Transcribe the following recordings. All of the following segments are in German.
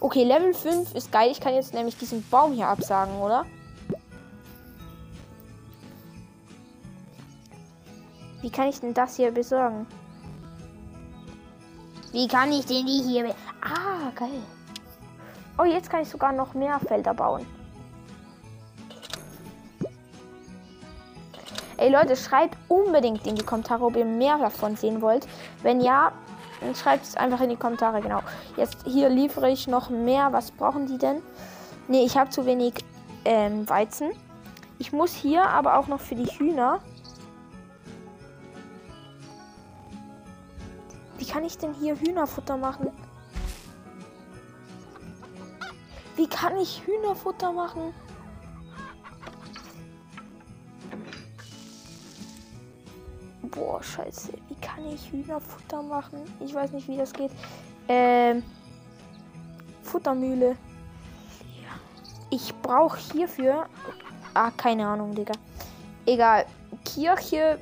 Okay, Level 5 ist geil. Ich kann jetzt nämlich diesen Baum hier absagen, oder? Wie kann ich denn das hier besorgen? Wie kann ich denn die hier... Ah, geil. Oh, jetzt kann ich sogar noch mehr Felder bauen. Ey Leute, schreibt unbedingt in die Kommentare, ob ihr mehr davon sehen wollt. Wenn ja, dann schreibt es einfach in die Kommentare, genau. Jetzt hier liefere ich noch mehr. Was brauchen die denn? Ne, ich habe zu wenig ähm, Weizen. Ich muss hier aber auch noch für die Hühner. Wie kann ich denn hier Hühnerfutter machen? Wie kann ich Hühnerfutter machen? Boah, scheiße. Kann ich Hühnerfutter machen? Ich weiß nicht, wie das geht. Ähm. Futtermühle. Ich brauche hierfür. Ah, keine Ahnung, Digga. Egal. Kirche.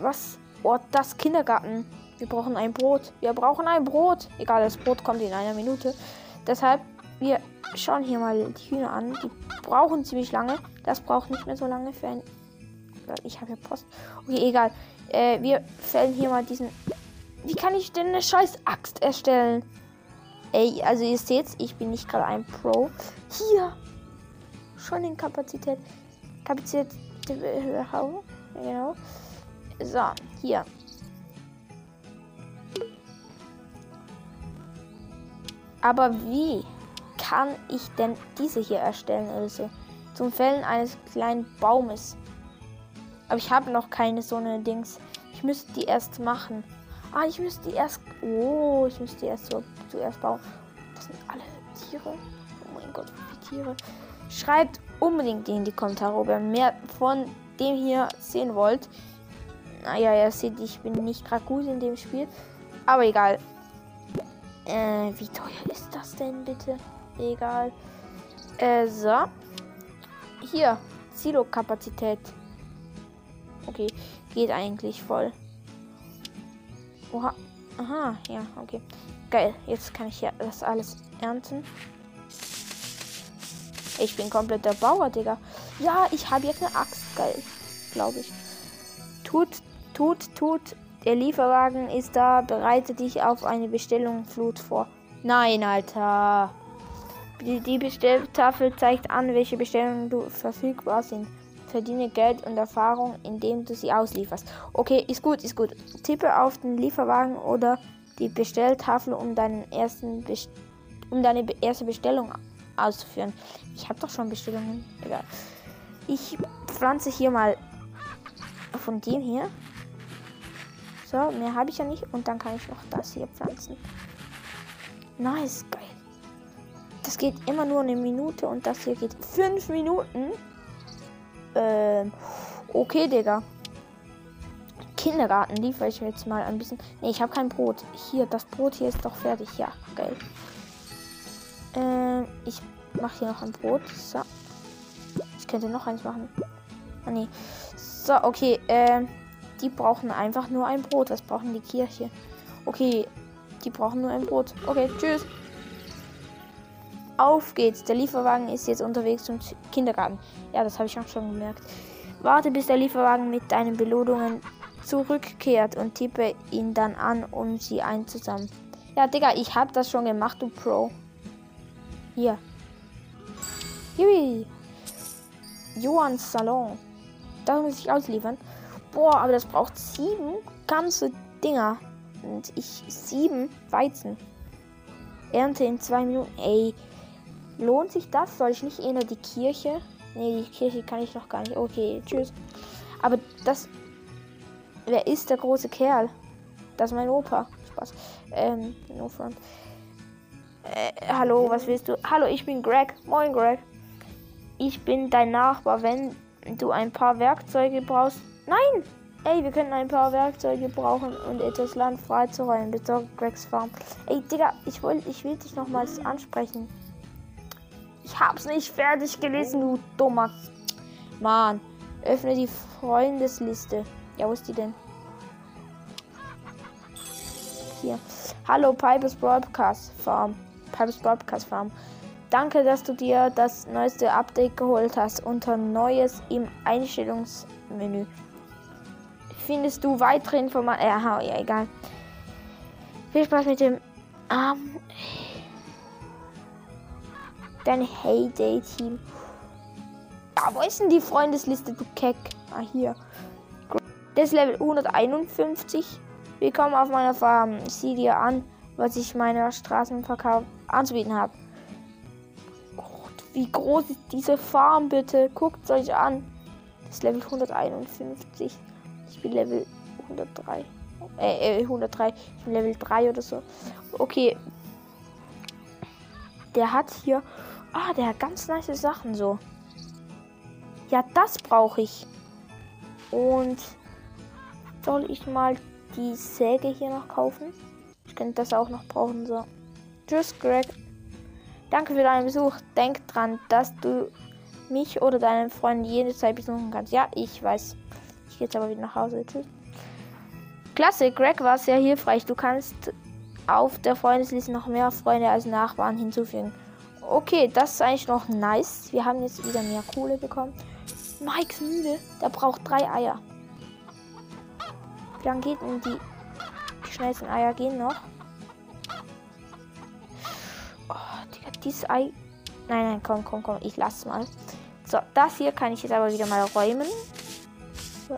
Was? Oh, das Kindergarten. Wir brauchen ein Brot. Wir brauchen ein Brot. Egal, das Brot kommt in einer Minute. Deshalb, wir schauen hier mal die Hühner an. Die brauchen ziemlich lange. Das braucht nicht mehr so lange für ein ich habe ja Post. Okay, egal. Äh, wir fällen hier mal diesen. Wie kann ich denn eine scheiß Axt erstellen? Ey, also ihr seht, ich bin nicht gerade ein Pro. Hier. Schon in Kapazität. Kapazität. Genau. So, hier. Aber wie kann ich denn diese hier erstellen oder so? Zum Fällen eines kleinen Baumes. Aber ich habe noch keine so eine Dings. Ich müsste die erst machen. Ah, ich müsste die erst. Oh, ich müsste die erst so, zuerst bauen. Das sind alle Tiere. Oh mein Gott, wie viele Tiere. Schreibt unbedingt in die Kommentare, ob ihr mehr von dem hier sehen wollt. Naja, ihr seht, ich bin nicht gerade gut in dem Spiel. Aber egal. Äh, wie teuer ist das denn bitte? Egal. Äh, so. Hier. Silo-Kapazität. Okay, geht eigentlich voll. Oha. Aha, ja, okay. Geil, jetzt kann ich ja das alles ernten. Ich bin komplett der Bauer, Digga. Ja, ich habe jetzt eine Axt. Geil, glaube ich. Tut, tut, tut. Der Lieferwagen ist da. Bereite dich auf eine Bestellung Flut vor. Nein, Alter. Die, die Bestelltafel zeigt an, welche Bestellungen du verfügbar sind. Verdiene Geld und Erfahrung, indem du sie auslieferst. Okay, ist gut, ist gut. Tippe auf den Lieferwagen oder die Bestelltafel, um, deinen ersten um deine erste Bestellung auszuführen. Ich habe doch schon Bestellungen. Egal. Ich pflanze hier mal von dem hier. So, mehr habe ich ja nicht. Und dann kann ich noch das hier pflanzen. Nice, geil. Das geht immer nur eine Minute und das hier geht fünf Minuten. Ähm, okay, Digga. Kindergarten liefere ich jetzt mal ein bisschen. Ne, ich habe kein Brot. Hier, das Brot hier ist doch fertig. Ja, geil. Ähm, ich mache hier noch ein Brot. So. Ich könnte noch eins machen. Ah, nee. So, okay. Ähm, die brauchen einfach nur ein Brot. Das brauchen die Kirche. Okay, die brauchen nur ein Brot. Okay, tschüss. Auf geht's. Der Lieferwagen ist jetzt unterwegs zum Kindergarten. Ja, das habe ich auch schon gemerkt. Warte, bis der Lieferwagen mit deinen Belohnungen zurückkehrt und tippe ihn dann an, um sie einzusammeln. Ja, Digga, ich habe das schon gemacht, du Pro. Hier. Hiwi. Johans Salon. Da muss ich ausliefern. Boah, aber das braucht sieben ganze Dinger. Und ich sieben Weizen. Ernte in zwei Minuten. Ey, Lohnt sich das? Soll ich nicht eher die Kirche? Nee, die Kirche kann ich noch gar nicht. Okay, tschüss. Aber das. Wer ist der große Kerl? Das ist mein Opa. Spaß. Ähm, no front. Äh, hallo, was willst du? Hallo, ich bin Greg. Moin, Greg. Ich bin dein Nachbar. Wenn du ein paar Werkzeuge brauchst. Nein! Ey, wir könnten ein paar Werkzeuge brauchen und etwas Land freizuräumen. Besorgt Gregs Farm. Ey, Digga, ich, wollt, ich will dich nochmals ansprechen. Ich hab's nicht fertig gelesen, du dummer. Mann. Öffne die Freundesliste. Ja, wo ist die denn? Hier. Hallo, Pipes Broadcast Farm. Pipes Broadcast Farm. Danke, dass du dir das neueste Update geholt hast. Unter Neues im Einstellungsmenü. Findest du weitere Informationen? Ja, ja, egal. Viel Spaß mit dem ähm, dein Heyday-Team. Ja, wo ist denn die Freundesliste, du Keck? Ah, hier. Das ist Level 151. Willkommen auf meiner Farm. Sieh dir an, was ich meiner Straßenverkauf anzubieten habe. Wie groß ist diese Farm bitte? Guckt euch an. Das ist Level 151. Ich bin Level 103. Äh, 103. Äh, ich bin Level 3 oder so. Okay. Der hat hier. Ah, der hat ganz nice Sachen so. Ja, das brauche ich. Und soll ich mal die Säge hier noch kaufen? Ich könnte das auch noch brauchen. So. Tschüss, Greg. Danke für deinen Besuch. Denk dran, dass du mich oder deinen Freund jede Zeit besuchen kannst. Ja, ich weiß. Ich gehe jetzt aber wieder nach Hause. Tschüss. Klasse, Greg war sehr hilfreich. Du kannst auf der Freundesliste noch mehr Freunde als Nachbarn hinzufügen. Okay, das ist eigentlich noch nice. Wir haben jetzt wieder mehr Kohle bekommen. Mike müde. Der braucht drei Eier. Wie lange geht denn die, die schnellsten Eier gehen noch? Oh, Digga, dieses Ei. Nein, nein, komm, komm, komm. Ich lass mal. So, das hier kann ich jetzt aber wieder mal räumen. So.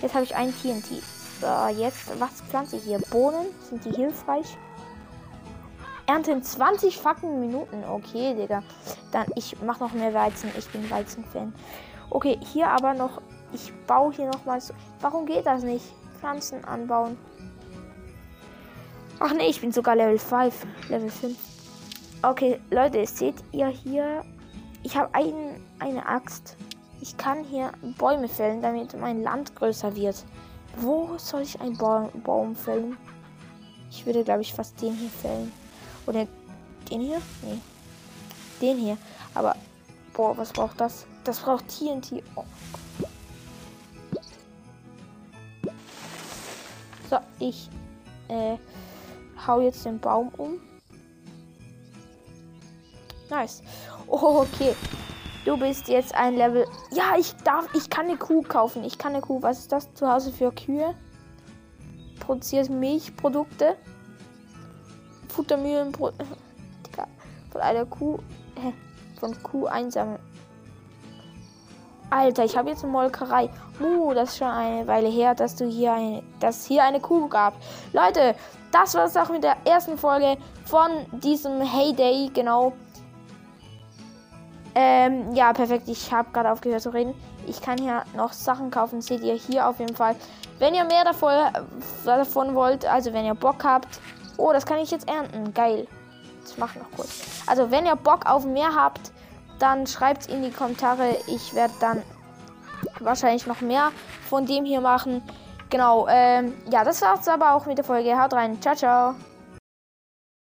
Jetzt habe ich ein TNT. So, jetzt, was pflanze ich hier? Bohnen? Sind die hilfreich? Ernten 20 fucking Minuten. Okay, Digga. Dann, ich mache noch mehr Weizen. Ich bin Weizen-Fan. Okay, hier aber noch ich baue hier nochmal so. Warum geht das nicht? Pflanzen anbauen. Ach nee, ich bin sogar Level 5. Level 5. Okay, Leute, seht ihr hier? Ich habe ein, eine Axt. Ich kann hier Bäume fällen, damit mein Land größer wird. Wo soll ich einen ba Baum fällen? Ich würde, glaube ich, fast den hier fällen. Oder den hier? Nee. Den hier. Aber, boah, was braucht das? Das braucht TNT. Oh. So, ich äh, hau jetzt den Baum um. Nice. Oh, okay. Du bist jetzt ein Level. Ja, ich darf. Ich kann eine Kuh kaufen. Ich kann eine Kuh. Was ist das zu Hause für Kühe? Produziert Milchprodukte. Futtermühlen. Von einer Kuh. Hä? Von Kuh einsammeln. Alter, ich habe jetzt eine Molkerei. Uh, das ist schon eine Weile her, dass du hier eine, dass hier eine Kuh gab. Leute, das war es auch mit der ersten Folge von diesem Heyday, genau. Ähm, ja, perfekt. Ich habe gerade aufgehört zu reden. Ich kann hier noch Sachen kaufen, seht ihr hier auf jeden Fall. Wenn ihr mehr davon, davon wollt, also wenn ihr Bock habt. Oh, das kann ich jetzt ernten. Geil. Das mache noch kurz. Also, wenn ihr Bock auf mehr habt, dann schreibt es in die Kommentare. Ich werde dann wahrscheinlich noch mehr von dem hier machen. Genau, ähm, ja, das war's aber auch mit der Folge. Haut rein. Ciao, ciao.